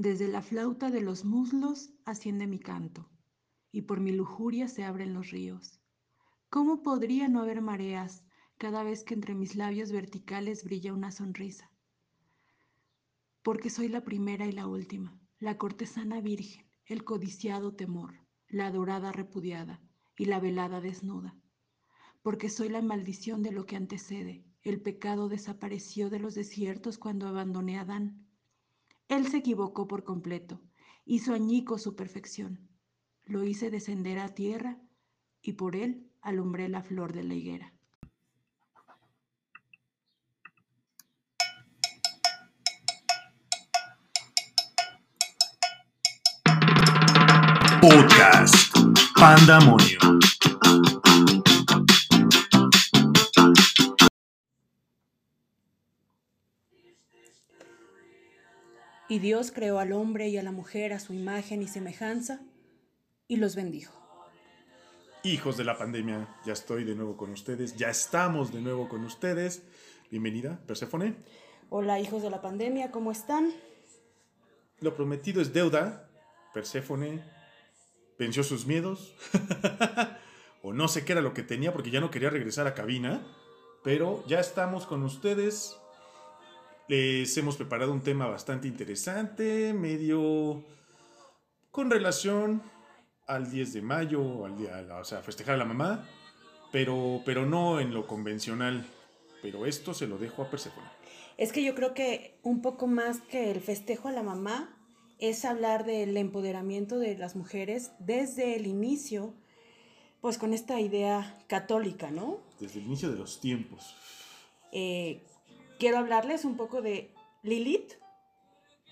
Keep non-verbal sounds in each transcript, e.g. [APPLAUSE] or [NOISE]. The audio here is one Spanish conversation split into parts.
Desde la flauta de los muslos asciende mi canto, y por mi lujuria se abren los ríos. ¿Cómo podría no haber mareas cada vez que entre mis labios verticales brilla una sonrisa? Porque soy la primera y la última, la cortesana virgen, el codiciado temor, la adorada repudiada y la velada desnuda. Porque soy la maldición de lo que antecede, el pecado desapareció de los desiertos cuando abandoné a Adán él se equivocó por completo, hizo añico su perfección. Lo hice descender a tierra y por él alumbré la flor de la higuera. Podcast Pandamonio. Y Dios creó al hombre y a la mujer a su imagen y semejanza y los bendijo. Hijos de la pandemia, ya estoy de nuevo con ustedes, ya estamos de nuevo con ustedes. Bienvenida, Perséfone. Hola, hijos de la pandemia, ¿cómo están? Lo prometido es deuda. Perséfone venció sus miedos. [LAUGHS] o no sé qué era lo que tenía porque ya no quería regresar a cabina. Pero ya estamos con ustedes les hemos preparado un tema bastante interesante, medio con relación al 10 de mayo, al día, o sea, festejar a la mamá, pero, pero no en lo convencional. Pero esto se lo dejo a Persephone. Es que yo creo que un poco más que el festejo a la mamá es hablar del empoderamiento de las mujeres desde el inicio, pues con esta idea católica, ¿no? Desde el inicio de los tiempos. Eh, quiero hablarles un poco de Lilith,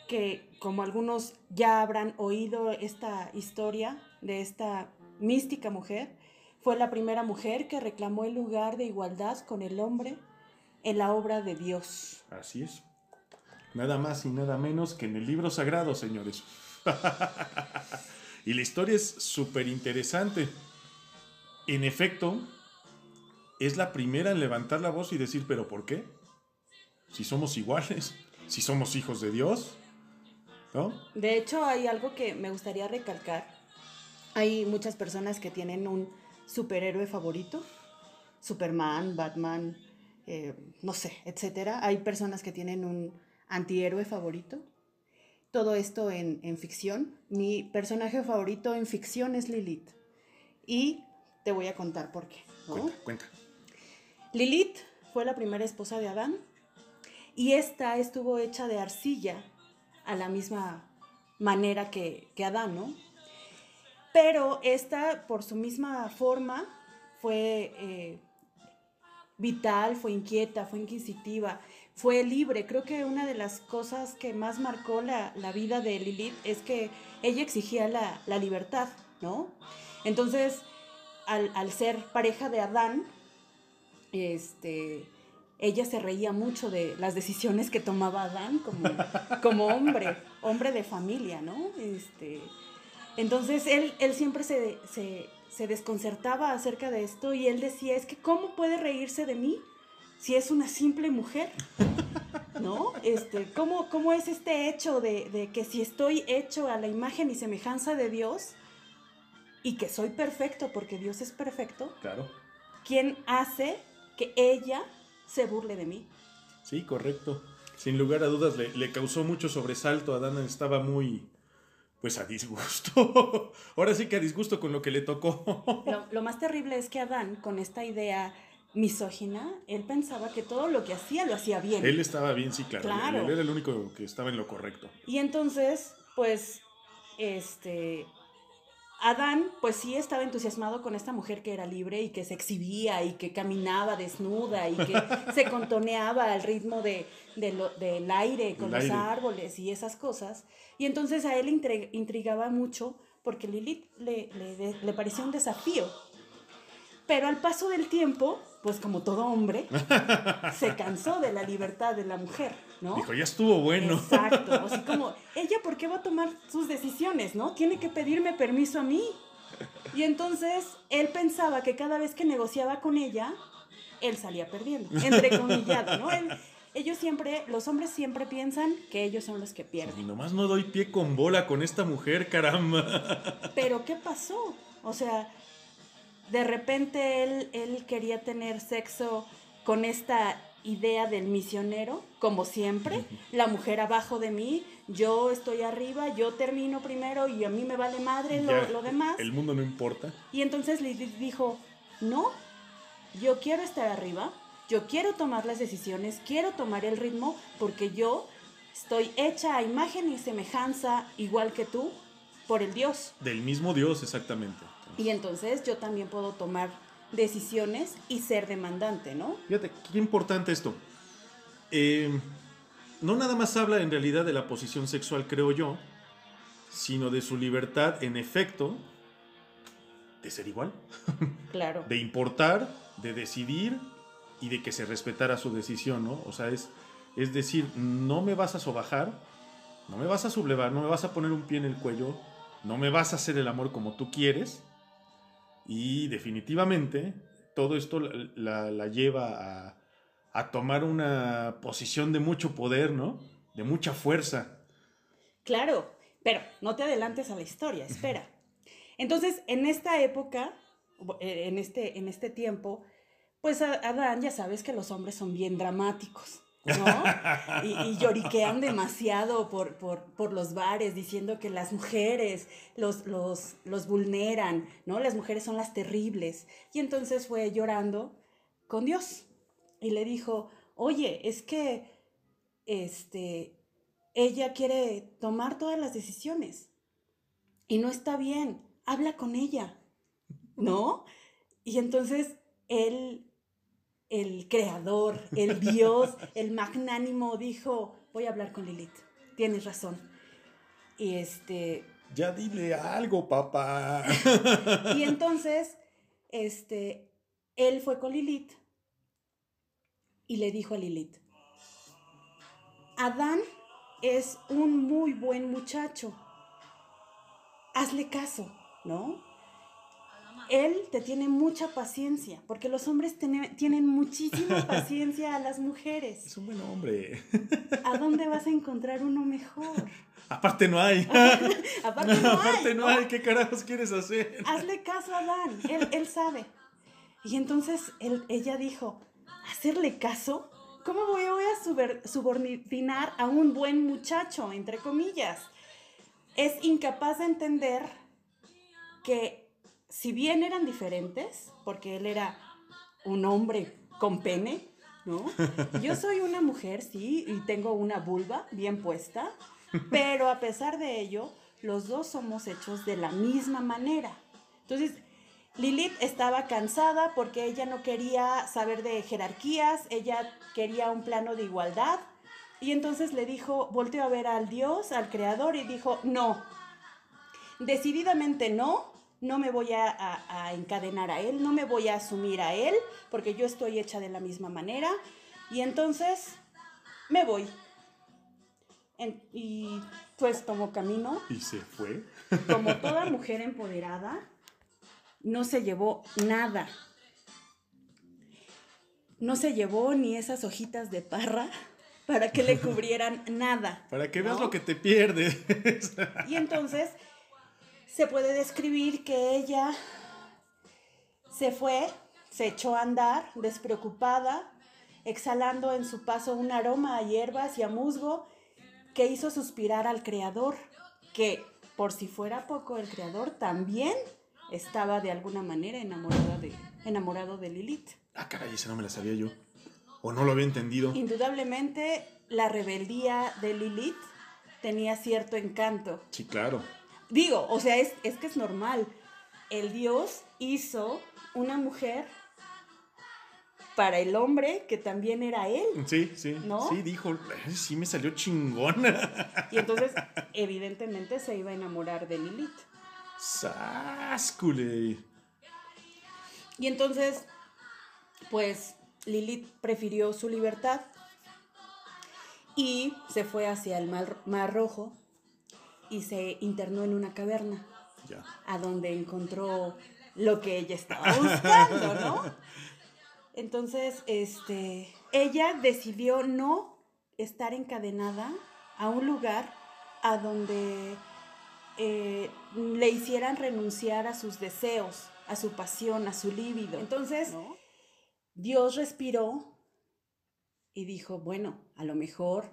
que como algunos ya habrán oído esta historia de esta mística mujer, fue la primera mujer que reclamó el lugar de igualdad con el hombre en la obra de Dios. Así es. Nada más y nada menos que en el libro sagrado, señores. [LAUGHS] y la historia es súper interesante. En efecto, es la primera en levantar la voz y decir, pero ¿por qué? Si somos iguales, [LAUGHS] si somos hijos de Dios, ¿no? De hecho, hay algo que me gustaría recalcar. Hay muchas personas que tienen un superhéroe favorito, Superman, Batman, eh, no sé, etcétera. Hay personas que tienen un antihéroe favorito. Todo esto en, en ficción. Mi personaje favorito en ficción es Lilith. Y te voy a contar por qué. Cuenta, cuenta. Lilith fue la primera esposa de Adán y esta estuvo hecha de arcilla a la misma manera que, Adán, ¿no? Pero esta, por su misma forma, fue eh, vital, fue inquieta, fue inquisitiva, fue libre. Creo que una de las cosas que más marcó la, vida de Lilith es que ella exigía la, libertad, ¿no? Entonces, al, al, ser pareja de Adán, este, ella se reía mucho de las decisiones que tomaba Adán como, [LAUGHS] como hombre, hombre de familia, ¿no? Este, entonces él, él siempre se, se, desconcertaba acerca de esto y él decía, es que ¿cómo puede reírse de mí si es una simple mujer? [LAUGHS] ¿No? Este, ¿cómo, ¿Cómo es este hecho de, de que si estoy hecho a la imagen y semejanza de Dios y que soy perfecto porque Dios es perfecto? Claro. ¿Quién hace que ella se burle de mí. Sí, correcto. Sin lugar a dudas le, causó mucho sobresalto. Adán estaba muy, pues a disgusto. [LAUGHS] Ahora sí que a disgusto con lo que le tocó. [LAUGHS] Lo, más terrible es que Adán, con esta idea misógina, él pensaba que todo lo que hacía lo hacía bien. Él estaba bien, sí, claro. claro. Él era el único que estaba en lo correcto. Y entonces, pues, este, Adán, pues sí estaba entusiasmado con esta mujer que era libre y que se exhibía y que caminaba desnuda y que [LAUGHS] se contoneaba al ritmo de, del aire con los árboles y esas cosas. Y entonces a él intrigaba mucho porque Lilith le, le, le parecía un desafío. Pero al paso del tiempo, pues como todo hombre, [LAUGHS] se cansó de la libertad de la mujer, ¿no? Dijo, ya estuvo bueno. Exacto, así [LAUGHS] como, ella, ¿por qué va a tomar sus decisiones, no? Tiene que pedirme permiso a mí. Y entonces él pensaba que cada vez que negociaba con ella, él salía perdiendo, entrecomillado, ¿no? Él, ellos siempre, los hombres siempre piensan que ellos son los que Y pierden. nomás no doy pie con bola con esta mujer, caramba. Pero ¿qué pasó? O sea, de repente él, él quería tener sexo con esta idea del misionero, como siempre, la mujer abajo de mí, yo estoy arriba, yo termino primero y a mí me vale madre lo, Ya, lo demás. El mundo no importa. Y entonces Lilith dijo, no, yo quiero estar arriba, yo quiero tomar las decisiones, quiero tomar el ritmo, porque yo estoy hecha a imagen y semejanza igual que tú por el Dios. Del mismo Dios, exactamente. Y entonces yo también puedo tomar decisiones y ser demandante, ¿no? Fíjate, qué importante esto. Eh, no nada más habla en realidad de la posición sexual, creo yo, sino de su libertad, en efecto, de ser igual, [LAUGHS] Claro. de importar, de decidir y de que se respetara su decisión, ¿no? O sea, es, es decir, no me vas a sobajar, no me vas a sublevar, no me vas a poner un pie en el cuello, no me vas a hacer el amor como tú quieres. Y definitivamente todo esto la, la- la lleva a, a tomar una posición de mucho poder, ¿no? De mucha fuerza. Claro, pero no te adelantes a la historia, espera. Entonces, en esta época, eh, en este, en este tiempo, pues Adán ya sabes que los hombres son bien dramáticos, ¿no? Y, lloriquean demasiado por, por, por los bares diciendo que las mujeres los, los, los vulneran, ¿no? Las mujeres son las terribles. Y entonces fue llorando con Dios y le dijo, oye, es que, este, ella quiere tomar todas las decisiones y no está bien, habla con ella, ¿no? Y entonces él, el creador, el Dios, el magnánimo dijo, voy a hablar con Lilith, tienes razón. Y este, Ya dile algo, papá. y entonces, este, él fue con Lilith y le dijo a Lilith, Adán es un muy buen muchacho. Hazle caso, ¿no? Él te tiene mucha paciencia, porque los hombres tiene- tienen muchísima [LAUGHS] paciencia a las mujeres. Es un buen hombre. ¿A dónde vas a encontrar uno mejor? Aparte no hay. [LAUGHS] Aparte no [LAUGHS] hay, Aparte no ¿no? hay. ¿Qué carajos quieres hacer? hazle caso a Adán, él, él sabe. Y entonces él- ella dijo, ¿hacerle caso? ¿Cómo voy, voy a subordinar a un buen muchacho, entre comillas? Es incapaz de entender que si bien eran diferentes, porque él era un hombre con pene, ¿no? [LAUGHS] Yo soy una mujer, sí, y tengo una vulva bien puesta, pero a pesar de ello, los dos somos hechos de la misma manera. Entonces, Lilith estaba cansada porque ella no quería saber de jerarquías, ella quería un plano de igualdad. Y entonces le dijo, volteó a ver al Dios, al Creador, y dijo, no, decididamente no, no me voy a, a- a encadenar a Él, no me voy a asumir a Él, porque yo estoy hecha de la misma manera. Y entonces me voy. En- y pues tomó camino Y se fue. [LAUGHS] como toda mujer empoderada, no se llevó nada. No se llevó ni esas hojitas de parra para que le cubrieran nada. [LAUGHS] Para que veas ¿no? lo que te pierdes. Y entonces se puede describir que ella se fue, se echó a andar despreocupada, exhalando en su paso un aroma a hierbas y a musgo que hizo suspirar al creador, que por si fuera poco el creador también estaba de alguna manera enamorada de, enamorado de Lilith. ah, caray, esa no me la sabía yo. O no lo había entendido. Indudablemente la rebeldía de Lilith tenía cierto encanto. Sí, claro. Digo, o sea, es, es que es normal. El Dios hizo una mujer para el hombre que también era él. Sí, sí. ¿No? Sí, dijo. "Ay, Sí, me salió chingona. Y entonces, evidentemente, se iba a enamorar de Lilith. ¡Sáscule! Y entonces, pues, Lilith prefirió su libertad y se fue hacia el mar, mar Rojo y se internó en una caverna. Ya. a donde encontró lo que ella estaba buscando, ¿no? [LAUGHS] Entonces, este, ella decidió no estar encadenada a un lugar a donde eh, le hicieran renunciar a sus deseos, a su pasión, a su líbido. Entonces, Dios respiró y dijo, bueno, a lo mejor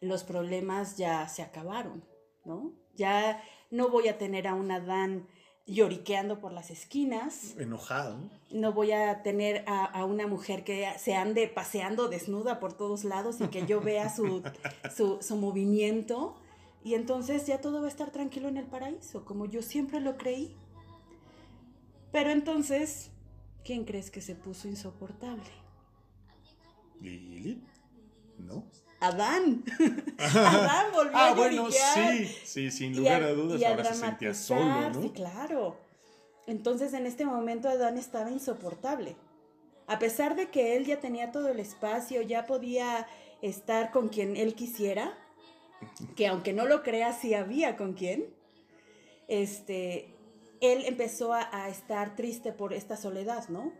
los problemas ya se acabaron, ¿no? Ya no voy a tener a un Adán lloriqueando por las esquinas. Enojado. No voy a tener a, una mujer que se ande paseando desnuda por todos lados y que yo vea [LAUGHS] su, su, movimiento. Y entonces ya todo va a estar tranquilo en el paraíso, como yo siempre lo creí. Pero entonces, ¿quién crees que se puso insoportable? Lili, ¿no? Adán. [LAUGHS] Adán volvió ah, a bueno, sí, sí, sin lugar a, dudas, ahora se sentía solo, ¿no? Sí, claro. Entonces en este momento Adán estaba insoportable. A pesar de que él ya tenía todo el espacio, ya podía estar con quien él quisiera, que aunque no lo crea, sí había con quien, este, él empezó a, a estar triste por esta soledad, ¿no?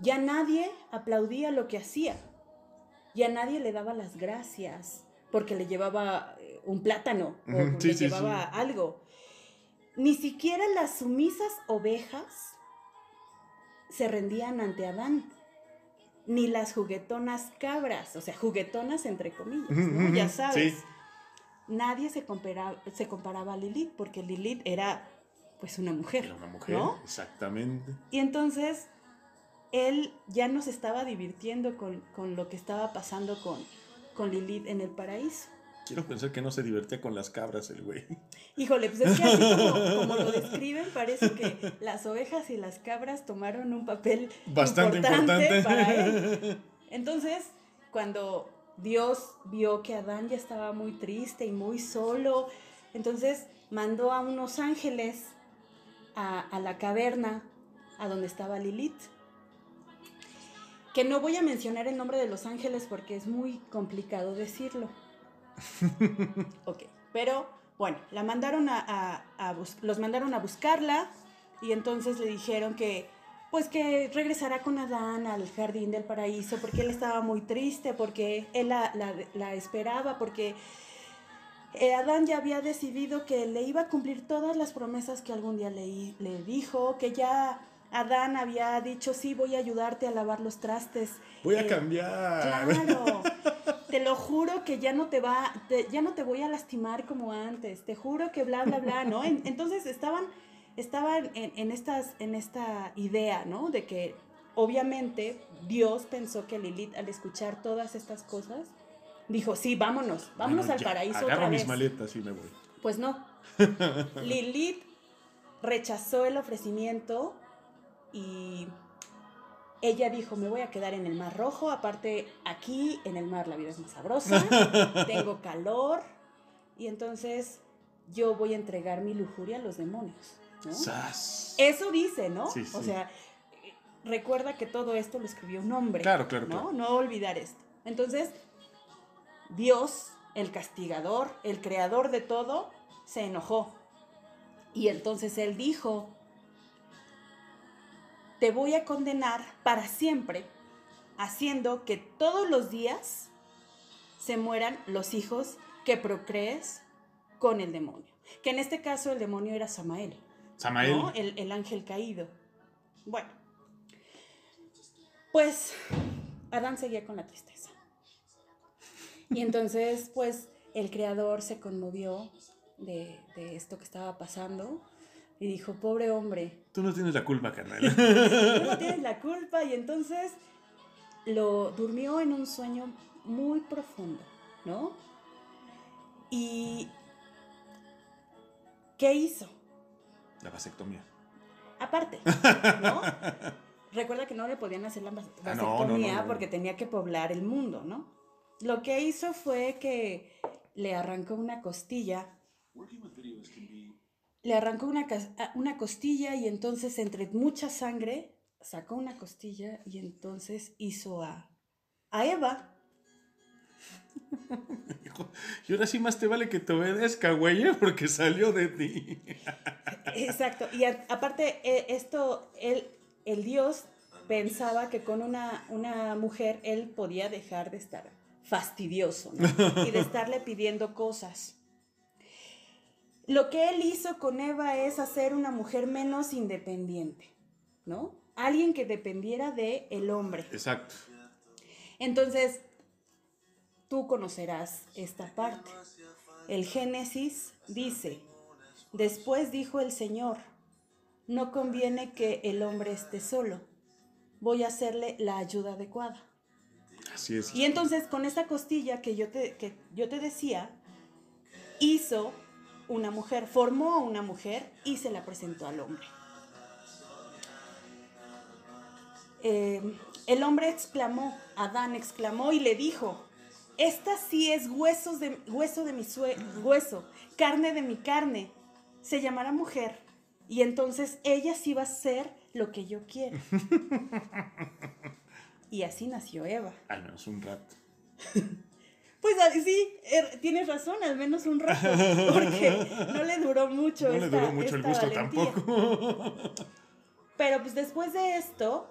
Ya nadie aplaudía lo que hacía y a nadie le daba las gracias porque le llevaba eh, un plátano o le llevaba algo. Ni siquiera las sumisas ovejas se rendían ante Adán, ni las juguetonas cabras, o sea, juguetonas entre comillas, ya sabes. Nadie se comparaba, se comparaba a Lilith porque Lilith era pues una mujer. Era una mujer, ¿no? exactamente. Y entonces él ya no se estaba divirtiendo con, lo que estaba pasando con, con Lilith en el paraíso. Quiero pensar que no se divertía con las cabras el güey. Híjole, pues es que así [LAUGHS] como, lo describen, parece que las ovejas y las cabras tomaron un papel bastante importante, para él. [LAUGHS] Entonces, cuando Dios vio que Adán ya estaba muy triste y muy solo, entonces mandó a unos ángeles a, a la caverna a donde estaba Lilith que no voy a mencionar el nombre de los ángeles porque es muy complicado decirlo. [LAUGHS] ok, pero bueno, la mandaron a, los mandaron a buscarla y entonces le dijeron que pues que regresará con Adán al jardín del paraíso porque él estaba muy triste, porque él la, esperaba, porque eh, Adán ya había decidido que le iba a cumplir todas las promesas que algún día le, le dijo, que ya Adán había dicho, sí, voy a ayudarte a lavar los trastes. Voy a eh, cambiar. Claro. [LAUGHS] te lo juro que ya no te va, ya no te voy a lastimar como antes. Te juro que bla, bla, bla, ¿no? entonces estaban, estaban en, estas, en esta idea, ¿no? De que obviamente Dios pensó que Lilith al escuchar todas estas cosas, dijo, sí, vámonos, vámonos al paraíso. Agarro mis maletas y me voy. Pues no. [LAUGHS] Lilith rechazó el ofrecimiento y ella dijo, me voy a quedar en el Mar Rojo, aparte aquí en el mar la vida es más sabrosa, [LAUGHS] tengo calor, y entonces yo voy a entregar mi lujuria a los demonios. Eso dice, ¿no? O sea, recuerda que todo esto lo escribió un hombre. Claro, claro, ¿no? No olvidar esto. Entonces, Dios, el castigador, el creador de todo, se enojó. Y entonces él dijo, te voy a condenar para siempre, haciendo que todos los días se mueran los hijos que procrees con el demonio. Que en este caso el demonio era Samael. Samael. El, ángel caído. Bueno, pues Adán seguía con la tristeza. Y entonces, pues, el creador se conmovió de, de esto que estaba pasando y dijo, pobre hombre. Tú no tienes la culpa, carnal. [LAUGHS] [LAUGHS] Tú no tienes la culpa. Y entonces lo durmió en un sueño muy profundo, ¿no? Y ¿qué hizo? La vasectomía. Aparte, [LAUGHS] ¿no? Recuerda que no le podían hacer la ah, vasectomía porque tenía que poblar el mundo, ¿no? Lo que hizo fue que le arrancó una costilla le arrancó una, una costilla y entonces entre mucha sangre sacó una costilla y entonces hizo a, a Eva. [LAUGHS] Y ahora sí más te vale que te obedezca, güey, ¿eh? porque salió de ti. [LAUGHS] Exacto. Y aparte, e, esto, el, el Dios pensaba que con una, una mujer él podía dejar de estar fastidioso ¿no? [LAUGHS] y de estarle pidiendo cosas. Lo que él hizo con Eva es hacer una mujer menos independiente, ¿no? Alguien que dependiera de el hombre. Exacto. Entonces, tú conocerás esta parte. El Génesis dice, después dijo el Señor, no conviene que el hombre esté solo, voy a hacerle la ayuda adecuada. Así es. Y entonces con esta costilla que yo te, que yo te decía, hizo una mujer, formó a una mujer y se la presentó al hombre. Eh, el hombre exclamó, Adán exclamó y le dijo, esta sí es huesos de, hueso de mi hueso, carne de mi carne, se llamará mujer. Y entonces ella sí va a ser lo que yo quiero. [LAUGHS] y así nació Eva. Al menos un rato. [LAUGHS] Pues ah, sí, er, tienes razón, al menos un rato, [LAUGHS] porque no le duró mucho. No le duró mucho el gusto valentía. tampoco. Pero pues después de esto,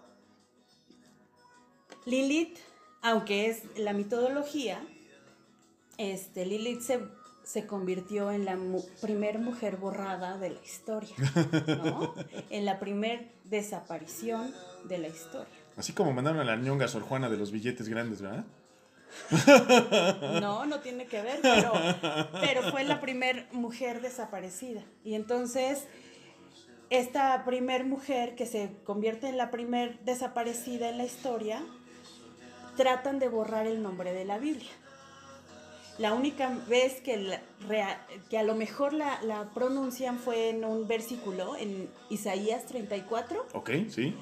Lilith, aunque es la mitología, este, Lilith se, se convirtió en la mu- primer mujer borrada de la historia, ¿no? [LAUGHS] en la primer desaparición de la historia. Así como mandaron a la ñonga Sor Juana de los billetes grandes, ¿verdad? [LAUGHS] No, no tiene que ver, pero, pero fue la primer mujer desaparecida. Y entonces, esta primer mujer que se convierte en la primer desaparecida en la historia, tratan de borrar el nombre de la Biblia. La única vez que, la- que a lo mejor la, la pronuncian fue en un versículo, en Isaías 34, Ok, sí.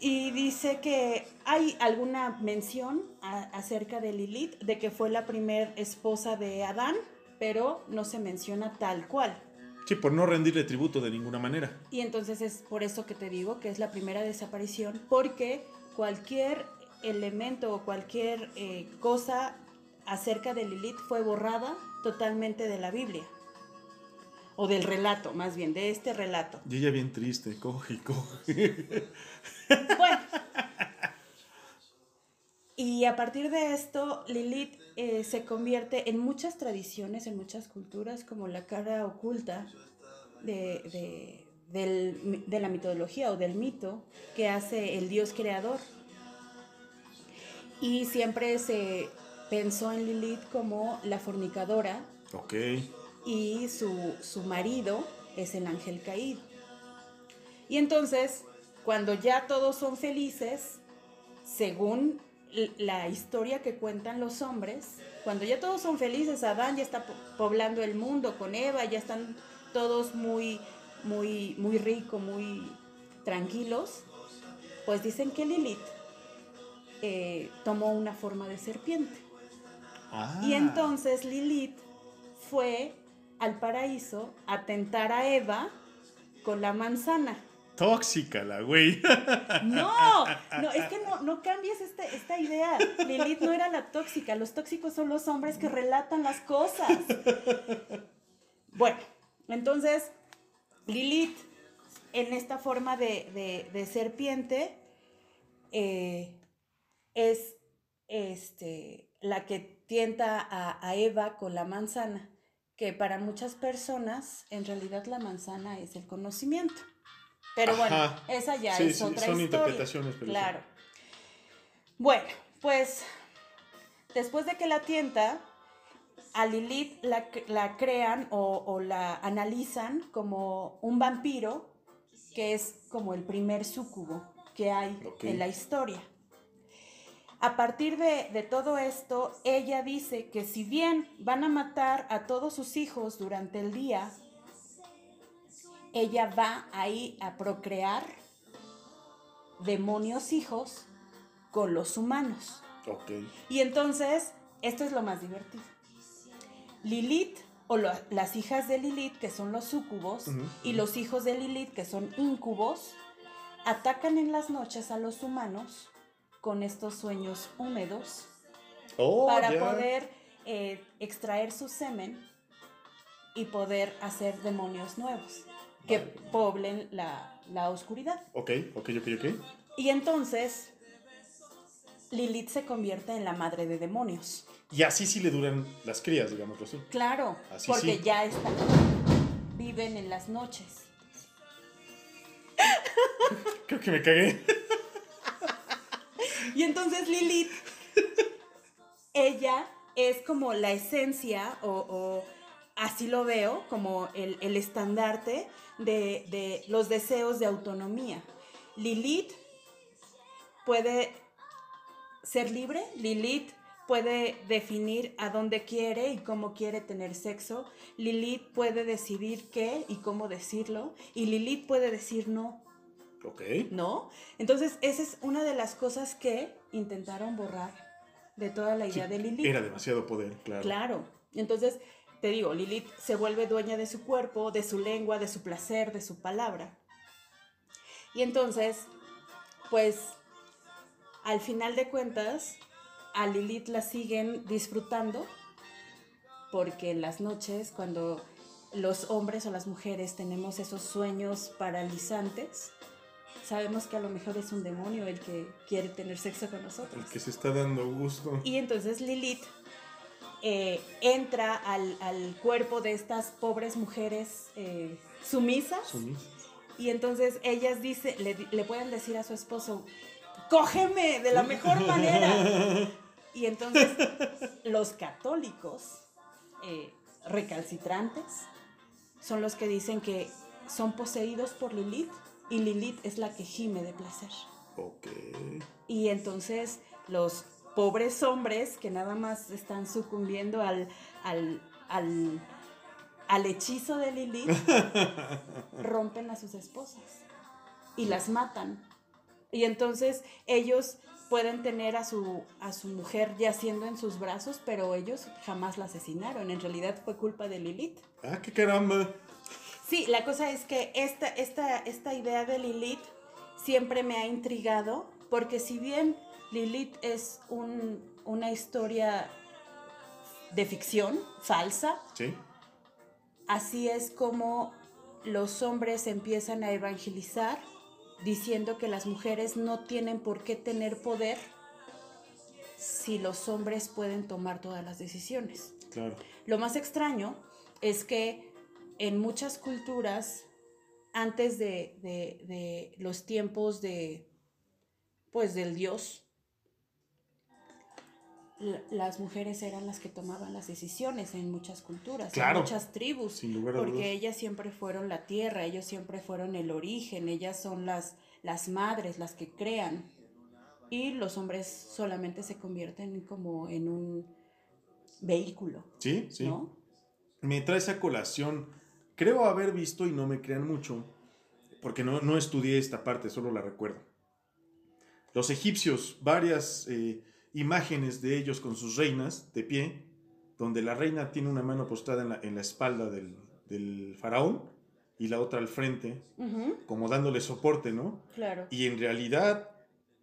Y dice que hay alguna mención a- acerca de Lilith, de que fue la primer esposa de Adán, pero no se menciona tal cual. Sí, por no rendirle tributo de ninguna manera. Y entonces es por eso que te digo que es la primera desaparición, porque cualquier elemento o cualquier eh, cosa acerca de Lilith fue borrada totalmente de la Biblia. O del relato, más bien, de este relato. Y ella bien triste, coge. Bueno. Y a partir de esto, Lilith eh, se convierte en muchas tradiciones, en muchas culturas, como la cara oculta de, de- del- de la mitología o del mito que hace el dios creador. Y siempre se pensó en Lilith como la fornicadora Ok. Y su, su marido es el ángel caído. Y entonces, cuando ya todos son felices, según la historia que cuentan los hombres, cuando ya todos son felices, Adán ya está po- poblando el mundo con Eva, ya están todos muy, muy, muy rico, muy tranquilos, pues dicen que Lilith eh, tomó una forma de serpiente. Ah. Y entonces Lilith fue al paraíso a tentar a Eva con la manzana. Tóxica la güey. [LAUGHS] No, no, es que no, no cambies este- esta idea. Lilith no era la tóxica, los tóxicos son los hombres que relatan las cosas. Bueno, entonces Lilith, en esta forma de, de- de serpiente, eh, es este, la que tienta a, a Eva con la manzana, que para muchas personas en realidad la manzana es el conocimiento. Pero bueno, esa ya Sí, es sí, otra son historia. interpretaciones, pero. Claro. Bueno, pues después de que la tienta, a Lilith la, la crean o, o la analizan como un vampiro, que es como el primer súcubo que hay en la historia. A partir de, de todo esto, ella dice que si bien van a matar a todos sus hijos durante el día, ella va ahí a procrear demonios hijos con los humanos. Y entonces, esto es lo más divertido. Lilith, o lo- las hijas de Lilith, que son los súcubos, Ujú, y los hijos de Lilith, que son íncubos, atacan en las noches a los humanos con estos sueños húmedos Oh, para poder eh, extraer su semen y poder hacer demonios nuevos que Vale. poblen la, la oscuridad. Ok, ok, ok, ok. Y entonces Lilith se convierte en la madre de demonios. Y así sí le duran las crías, digámoslo así. Claro, Así porque sí. ya están, viven en las noches. [LAUGHS] Creo que me cagué. Y entonces Lilith, ella es como la esencia, o, así lo veo, como el, el estandarte de, de los deseos de autonomía. Lilith puede ser libre, Lilith puede definir a dónde quiere y cómo quiere tener sexo, Lilith puede decidir qué y cómo decirlo, y Lilith puede decir no. Ok. ¿no? Entonces, esa es una de las cosas que intentaron borrar de toda la Sí, idea de Lilith. Era demasiado poder, claro. Claro. Entonces, te digo, Lilith se vuelve dueña de su cuerpo, de su lengua, de su placer, de su palabra. Y entonces, pues, al final de cuentas, a Lilith la siguen disfrutando porque en las noches, cuando los hombres o las mujeres tenemos esos sueños paralizantes, sabemos que a lo mejor es un demonio el que quiere tener sexo con nosotros. El que se está dando gusto. Y entonces Lilith eh, entra al, al cuerpo de estas pobres mujeres eh, sumisas Sumis. y entonces ellas dice, le, le pueden decir a su esposo, cógeme de la mejor manera. Y entonces los católicos eh, recalcitrantes son los que dicen que son poseídos por Lilith y Lilith es la que gime de placer. Ok. Y entonces los pobres hombres que nada más están sucumbiendo al, al, al, al hechizo de Lilith [LAUGHS] rompen a sus esposas y las matan. Y entonces ellos pueden tener a su, a su mujer yaciendo en sus brazos, pero ellos jamás la asesinaron. En realidad fue culpa de Lilith. Ah, qué caramba. Sí, la cosa es que esta, esta, esta idea de Lilith siempre me ha intrigado, porque si bien Lilith es un- una historia de ficción, falsa, Sí. así es como los hombres empiezan a evangelizar diciendo que las mujeres no tienen por qué tener poder si los hombres pueden tomar todas las decisiones. Claro. Lo más extraño es que en muchas culturas, antes de, de- de los tiempos de, pues, del dios, la- las mujeres eran las que tomaban las decisiones en muchas culturas, Claro. en muchas tribus, Sin lugar a porque dudas. ellas siempre fueron la tierra, ellos siempre fueron el origen, ellas son las, las madres, las que crean, y los hombres solamente se convierten como en un vehículo. Sí, sí. ¿no? Me trae esa colación. Creo haber visto, y no me crean mucho, porque no, no estudié esta parte, solo la recuerdo. Los egipcios, varias eh, imágenes de ellos con sus reinas de pie, donde la reina tiene una mano postada en la, en la espalda del, del faraón y la otra al frente, como dándole soporte, ¿no? claro. Y en realidad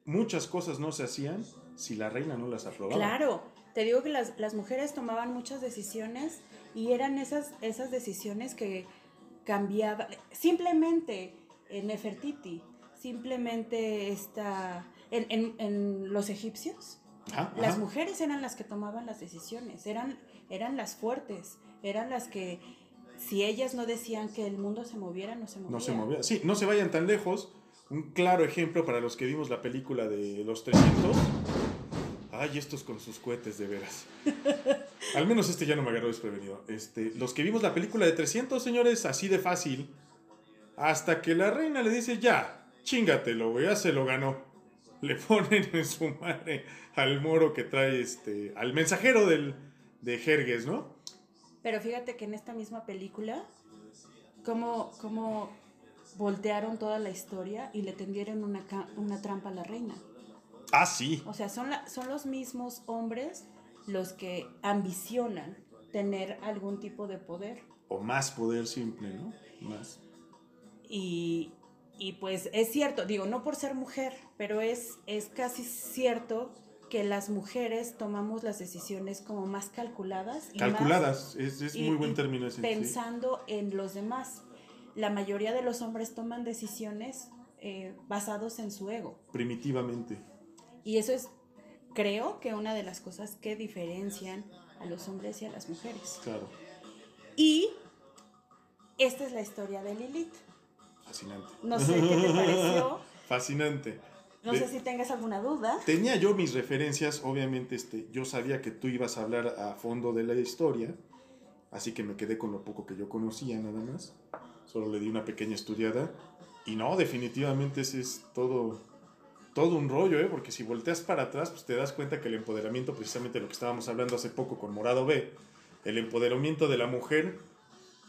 muchas cosas no se hacían si la reina no las aprobaba. Claro, te digo que las, las mujeres tomaban muchas decisiones y eran esas, esas decisiones que cambiaban. Simplemente en Nefertiti, simplemente esta. En, en- en los egipcios, las ajá. mujeres eran las que tomaban las decisiones, eran, eran las fuertes, eran las que. Si ellas no decían que el mundo se moviera, no se movía. No se movía. Sí, no se vayan tan lejos. Un claro ejemplo para los que vimos la película de los 300. Ay, estos con sus cohetes, de veras. [LAUGHS] Al menos este ya no me agarró desprevenido. Este, los que vimos la película de 300, señores, así de fácil. Hasta que la reina le dice, ya, chingatelo, güey, ya se lo ganó. Le [LAUGHS] ponen en su madre al moro que trae este. al mensajero del, de Jergues, ¿no? Pero fíjate que en esta misma película, cómo, cómo voltearon toda la historia y le tendieron una, una trampa a la reina. Ah, sí. O sea, son, la- son los mismos hombres los que ambicionan tener algún tipo de poder. O más poder simple, ¿no? Más. Y, y pues es cierto, digo, no por ser mujer, pero es, es casi cierto que las mujeres tomamos las decisiones como más calculadas. Y más- Calculadas, es, es y- muy buen término ese. sí. Pensando en los demás. La mayoría de los hombres toman decisiones eh, basados en su ego. Primitivamente. Y eso es, creo que una de las cosas que diferencian a los hombres y a las mujeres. Claro. Y esta es la historia de Lilith. Fascinante. No sé qué te pareció. [LAUGHS] Fascinante. No De- sé si tengas alguna duda. Tenía yo mis referencias, obviamente este, yo sabía que tú ibas a hablar a fondo de la historia, así que me quedé con lo poco que yo conocía nada más. Solo le di una pequeña estudiada. Y no, definitivamente ese es todo, todo un rollo, ¿eh? porque si volteas para atrás, pues te das cuenta que el empoderamiento, precisamente lo que estábamos hablando hace poco con Morado B, el empoderamiento de la mujer,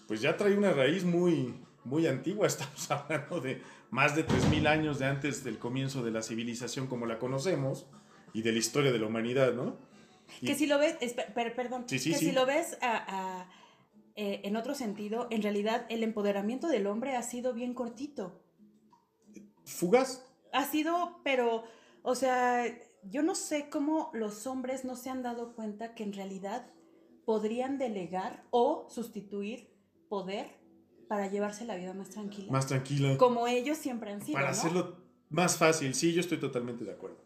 pues ya trae una raíz muy, muy antigua. [LAUGHS] Estamos hablando de más de 3.000 años de antes del comienzo de la civilización como la conocemos y de la historia de la humanidad, ¿no? Y- Que si lo ves, per- perdón, Sí, sí, que sí. si lo ves a- a, eh, en otro sentido, en realidad el empoderamiento del hombre ha sido bien cortito. Fugaz. Ha sido, pero, o sea, yo no sé cómo los hombres no se han dado cuenta que en realidad podrían delegar o sustituir poder para llevarse la vida más tranquila. Más tranquila. como ellos siempre han sido. Para ¿no? hacerlo más fácil, sí, yo estoy totalmente de acuerdo.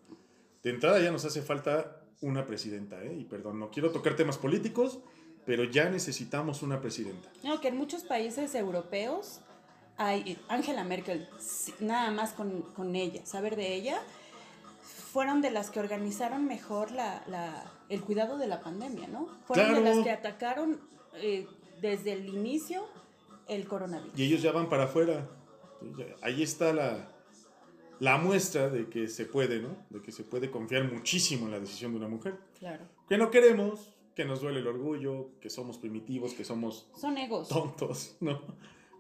De entrada ya nos hace falta una presidenta, ¿eh? Y perdón, no quiero tocar temas políticos, pero ya necesitamos una presidenta. No, que en muchos países europeos hay Angela Merkel, nada más con, con ella, saber de ella, fueron de las que organizaron mejor la, la- el cuidado de la pandemia, ¿no? Fueron de las que atacaron eh, desde el inicio el coronavirus. Y ellos ya van para afuera. Ahí está la, la muestra de que se puede, ¿no? De que se puede confiar muchísimo en la decisión de una mujer. Claro. Que no queremos, que nos duele el orgullo, que somos primitivos, que somos Son egos. tontos, ¿no?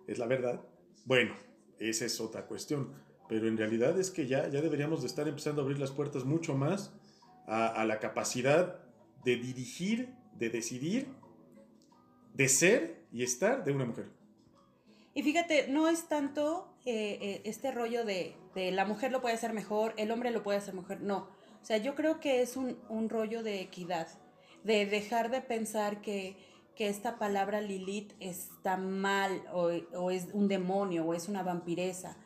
Es la verdad. Bueno, esa es otra cuestión. Pero en realidad es que ya, ya deberíamos de estar empezando a abrir las puertas mucho más a, la capacidad de dirigir, de decidir, de ser y estar de una mujer. Y fíjate, no es tanto eh, eh, este rollo de, la mujer lo puede hacer mejor, el hombre lo puede hacer mejor, no. O sea, yo creo que es un rollo de equidad, de dejar de pensar que, que esta palabra Lilith está mal o, o es un demonio o es una vampiresa.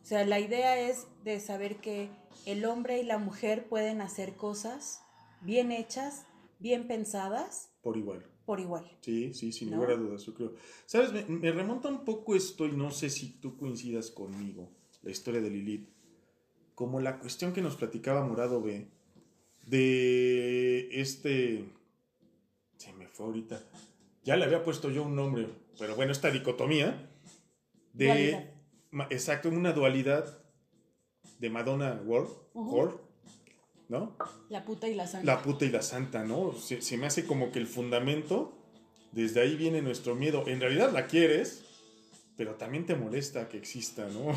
O sea, la idea es de saber que el hombre y la mujer pueden hacer cosas bien hechas, bien pensadas, Por igual. por igual. Sí, sí, sin ¿No? lugar a dudas, yo creo. ¿Sabes? Me, me remonta un poco esto y no sé si tú coincidas conmigo, la historia de Lilith, como la cuestión que nos platicaba Morado B, de este... Fue ahorita. Ya le había puesto yo un nombre, pero bueno, esta dicotomía de... Dualidad. Exacto, una dualidad de Madonna World. World, ¿no? La puta y la santa. La puta y la santa, ¿no? Se, se me hace como que el fundamento, desde ahí viene nuestro miedo. En realidad la quieres, pero también te molesta que exista, ¿no?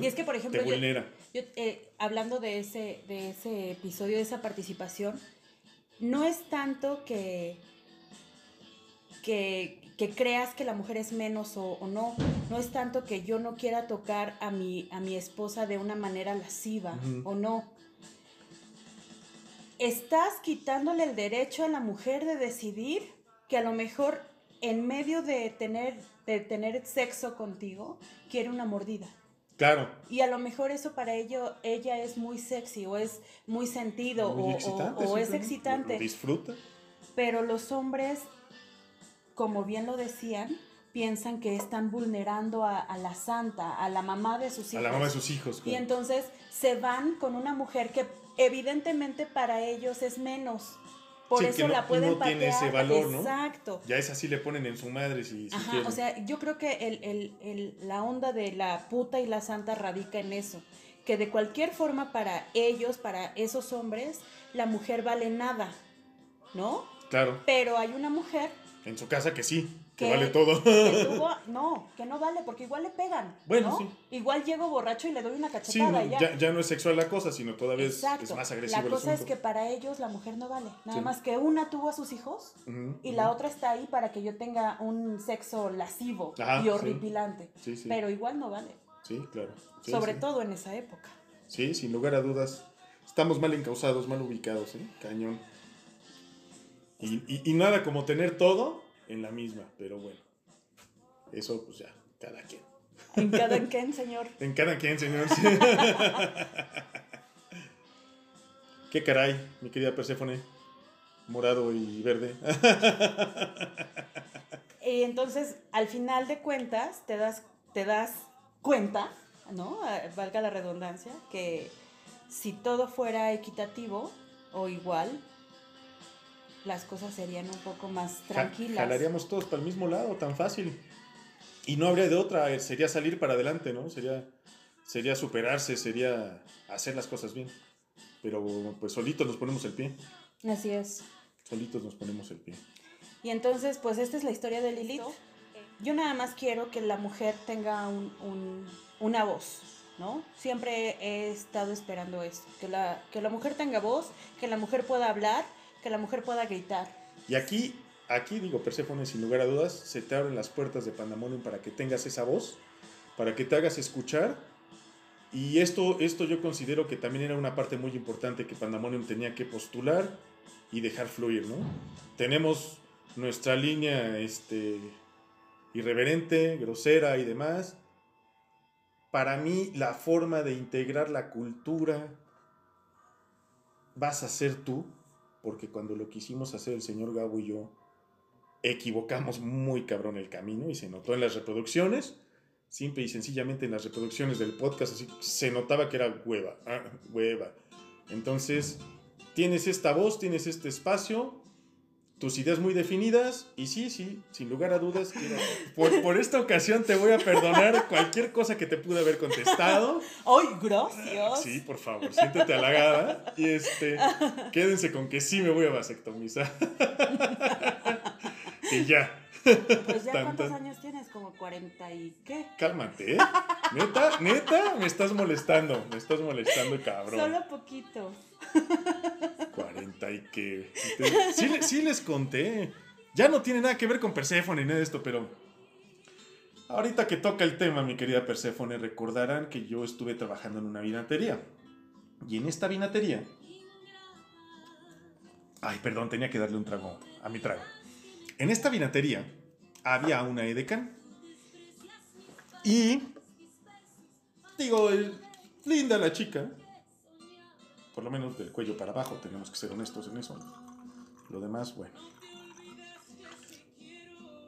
Y es que, por ejemplo, [LAUGHS] te yo, vulnera. yo, eh, hablando de ese, de ese episodio, de esa participación, no es tanto que, que, que creas que la mujer es menos o, o no, no es tanto que yo no quiera tocar a mi, a mi esposa de una manera lasciva o no. Estás quitándole el derecho a la mujer de decidir que a lo mejor en medio de tener, de tener sexo contigo, quiere una mordida. Claro, Y a lo mejor eso para ello, ella es muy sexy o es muy sentido muy o, o- excitante, o es excitante. Lo disfruta. Pero los hombres, como bien lo decían, piensan que están vulnerando a, a la santa, a la mamá de sus A hijos. la mamá de sus hijos. Y claro. entonces se van con una mujer que evidentemente para ellos es menos. Por Sí, eso que no- la pueden no tiene ese patear. valor, ¿no? Exacto. Ya es así le ponen en su madre si, si Ajá, quieren. o sea, yo creo que el, el- el- la onda de la puta y la santa radica en eso, que de cualquier forma para ellos, para esos hombres, la mujer vale nada, ¿no? Claro, Pero hay una mujer en su casa que sí, que Que- vale todo. que [LAUGHS] tuvo, no, que no vale, porque igual le pegan, Bueno, ¿no? sí. Igual llego borracho y le doy una Sí, cachetada no, y ya. ya, ya no es sexual la cosa, sino todavía es, Exacto. es más agresivo la cosa es que para ellos la mujer no vale, nada Sí. más que una tuvo a sus hijos y la otra está ahí para que yo tenga un sexo lascivo Ajá, y sí. horripilante, Sí, sí. pero igual no vale. Sí, claro. Sí, sobre sí. todo en esa época. Sí, sin lugar a dudas. Estamos mal encausados, mal ubicados, ¿eh? Cañón. Y, y- y nada como tener todo en la misma, pero bueno. Eso, pues ya, cada quien. En cada quien, señor. [LAUGHS] En cada quien, señor. sí. [LAUGHS] Qué caray, mi querida Perséfone. Morado y verde. Y [LAUGHS] entonces, al final de cuentas, te das, te das cuenta, ¿no? Eh, Valga la redundancia, que si todo fuera equitativo o igual, las cosas serían un poco más Ja- tranquilas. Jalaríamos todos para el mismo lado, tan fácil. Y no habría de otra, eh, sería salir para adelante, ¿no? Sería, sería superarse, sería hacer las cosas bien. Pero pues solitos nos ponemos el pie. Así es. Solitos nos ponemos el pie. Y entonces, pues esta es la historia de Lilith. Yo nada más quiero que la mujer tenga un- un- una voz, ¿no? Siempre he estado esperando esto, que la, que la mujer tenga voz, que la mujer pueda hablar, que la mujer pueda gritar. Y aquí, aquí digo, Perséfone, sin lugar a dudas, se te abren las puertas de Pandemonium para que tengas esa voz, para que te hagas escuchar. Y esto, esto yo considero que también era una parte muy importante que Pandemonium tenía que postular y dejar fluir, ¿no? Tenemos nuestra línea este, irreverente, grosera y demás. Para mí, la forma de integrar la cultura vas a ser tú, porque cuando lo quisimos hacer el señor Gabo y yo, equivocamos muy cabrón el camino y se notó en las reproducciones, simple y sencillamente en las reproducciones del podcast, así se notaba que era hueva, ah, hueva. Entonces, tienes esta voz, tienes este espacio, tus ideas muy definidas y sí, sí, sin lugar a dudas, [LAUGHS] por, por esta ocasión te voy a perdonar cualquier cosa que te pude haber contestado. ¡Ay, gracias! Sí, por favor, siéntete halagada. Y este, quédense con que sí me voy a vasectomizar. [LAUGHS] y ya. Pues ya, ¿cuántos años tienes? ¿Como 40 y qué? Cálmate, ¿eh? Neta, neta, me estás molestando. Me estás molestando, cabrón. Solo poquito. 40 y te- Sí, le- sí les conté. Ya no tiene nada que ver con Perséfone ni nada de esto, pero. Ahorita que toca el tema, mi querida Perséfone, recordarán que yo estuve trabajando en una vinatería. Y en esta vinatería. Ay, perdón, tenía que darle un trago a mi trago. En esta vinatería había una edecán. Y. Digo, linda la chica. Por lo menos del cuello para abajo, tenemos que ser honestos en eso. Lo demás, bueno.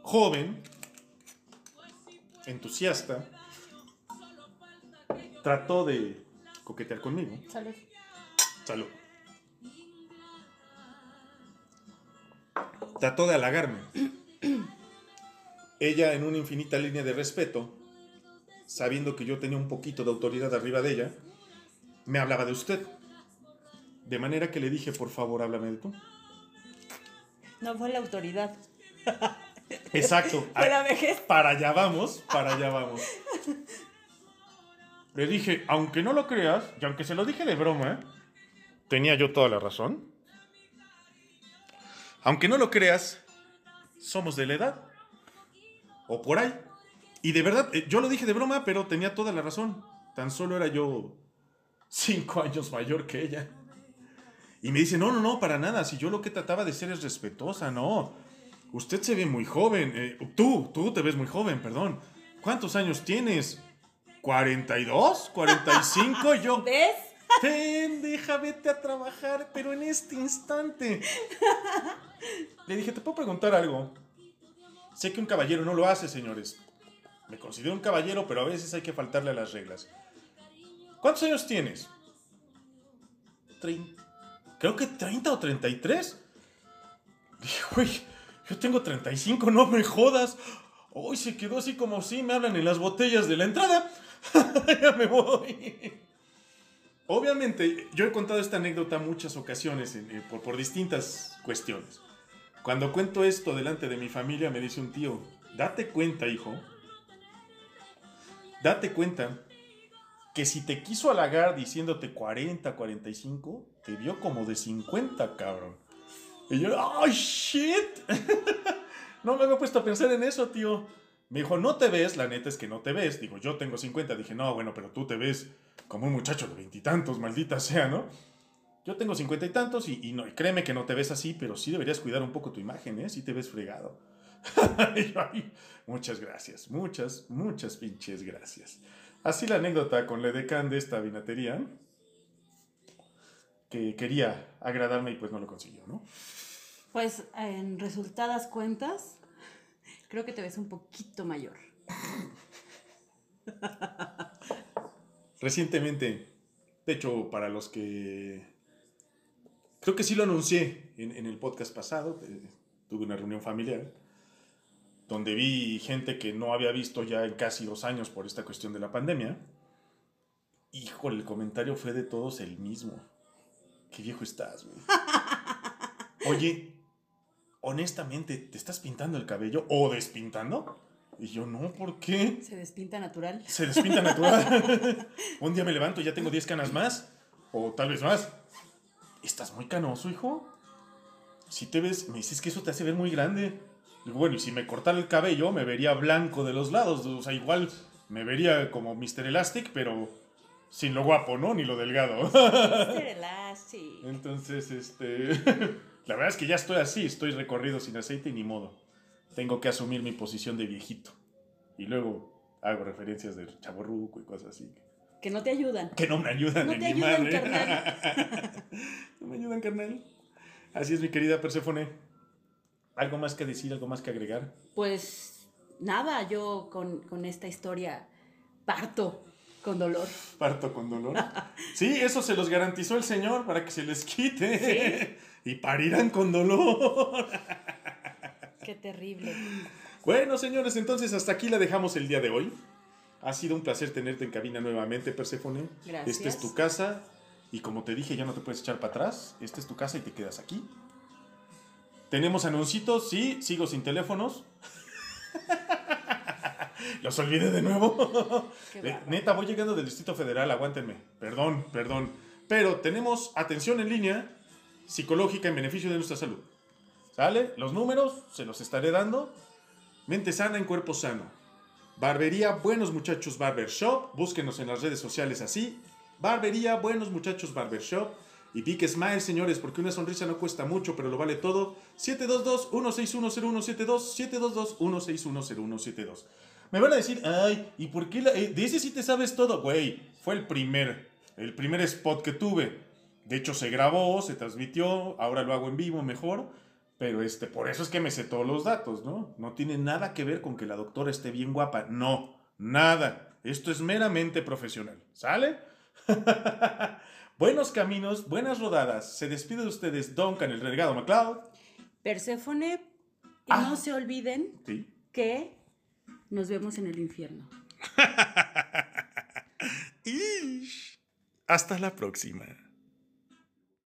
Joven, entusiasta, trató de coquetear conmigo. Salud. Salud. Trató de halagarme. Ella, en una infinita línea de respeto, sabiendo que yo tenía un poquito de autoridad arriba de ella, me hablaba de usted. De manera que le dije, por favor, háblame de tú. No fue la autoridad. [LAUGHS] Exacto. [LAUGHS] Fue la vejez. Para allá vamos, para allá vamos. [LAUGHS] Le dije, aunque no lo creas, y aunque se lo dije de broma, tenía yo toda la razón. Aunque no lo creas, somos de la edad. O por ahí. Y de verdad, eh, yo lo dije de broma, pero tenía toda la razón. Tan solo era yo cinco años mayor que ella. Y me dice, no, no, no, para nada. Si yo lo que trataba de ser es respetuosa, no. Usted se ve muy joven. eh, tú, tú te ves muy joven, perdón. ¿Cuántos años tienes? ¿42? ¿45? Yo, [LAUGHS] ¿Ves? pendeja, vete a trabajar, pero en este instante. Le dije, ¿te puedo preguntar algo? Sé que un caballero no lo hace, señores. Me considero un caballero, pero a veces hay que faltarle a las reglas. ¿Cuántos años tienes? Trein- Creo que 30 o 33. Dije, güey, yo tengo 35, no me jodas. Hoy se quedó así como si me hablan en las botellas de la entrada. [LAUGHS] ya me voy. Obviamente, yo he contado esta anécdota muchas ocasiones eh, por, por distintas cuestiones. Cuando cuento esto delante de mi familia, me dice un tío, date cuenta, hijo, date cuenta que si te quiso halagar diciéndote 40, 45, te vio como de 50, cabrón. Y yo, ¡ay, shit! [LAUGHS] no me había puesto a pensar en eso, tío. Me dijo, no te ves, la neta es que no te ves. Digo, yo tengo 50. Dije, no, bueno, pero tú te ves como un muchacho de veintitantos, maldita sea, ¿no? Yo tengo cincuenta y tantos y, y no, y créeme que no te ves así, pero sí deberías cuidar un poco tu imagen, ¿eh? Sí te ves fregado. [LAUGHS] Y yo, "Ay, muchas gracias, muchas, muchas pinches gracias. Así la anécdota con la edecán de esta vinatería, que quería agradarme y pues no lo consiguió, ¿no? Pues en resultadas cuentas, creo que te ves un poquito mayor. Recientemente, de hecho, para los que... Creo que sí lo anuncié en, en el podcast pasado, eh, tuve una reunión familiar, donde vi gente que no había visto ya en casi dos años por esta cuestión de la pandemia. Híjole, el comentario fue de todos el mismo. Qué viejo estás, güey. [LAUGHS] Oye, honestamente, ¿te estás pintando el cabello o despintando? Y yo, no, ¿por qué? Se despinta natural. Se despinta natural. [LAUGHS] Un día me levanto y ya tengo 10 canas más. O tal vez más. ¿Estás muy canoso, hijo? Si te ves, me dices que eso te hace ver muy grande. Digo, bueno, y si me cortara el cabello, me vería blanco de los lados. O sea, igual me vería como Mr. Elastic, pero sin lo guapo, ¿no? Ni lo delgado. Sí. Entonces, este. [LAUGHS] La verdad es que ya estoy así, estoy recorrido sin aceite y ni modo. Tengo que asumir mi posición de viejito. Y luego hago referencias del chaborruco y cosas así. Que no te ayudan. Que no me ayudan No en te mi ayudan, madre. carnal. [LAUGHS] no me ayudan, carnal. Así es, mi querida Perséfone. ¿Algo más que decir, algo más que agregar? Pues nada, yo con, con esta historia parto con dolor. [LAUGHS] Parto con dolor. Sí, eso se los garantizó el Señor para que se les quite. [LAUGHS] Y parirán con dolor. Qué terrible. Bueno, señores, entonces hasta aquí la dejamos el día de hoy. Ha sido un placer tenerte en cabina nuevamente, Perséfone. Gracias. Esta es tu casa. Y como te dije, ya no te puedes echar para atrás. Esta es tu casa y te quedas aquí. Tenemos anuncios, sí, sigo sin teléfonos. [LAUGHS] Los olvidé de nuevo. Eh. Neta, voy llegando del Distrito Federal, aguántenme. Perdón, perdón. Pero tenemos atención en línea psicológica en beneficio de nuestra salud. ¿Sale? Los números se los estaré dando. Mente sana en cuerpo sano. Barbería Buenos Muchachos Barbershop. Búsquenos en las redes sociales así. Barbería Buenos Muchachos Barbershop. Y Big Smile, señores, porque una sonrisa no cuesta mucho, pero lo vale todo. 722-1610172. 722-1610172. Me van a decir, ay, ¿y por qué la- eh, de ese sí te sabes todo? Güey, fue el primer, el primer spot que tuve. De hecho, se grabó, se transmitió, ahora lo hago en vivo mejor. Pero este, por eso es que me sé todos los datos, ¿no? No tiene nada que ver con que la doctora esté bien guapa. No, nada. Esto es meramente profesional. ¿Sale? [LAUGHS] Buenos caminos, buenas rodadas. Se despide de ustedes Duncan, el renegado MacLeod. Perséfone, y Ah. no se olviden Sí. que nos vemos en el infierno. [LAUGHS] Hasta la próxima.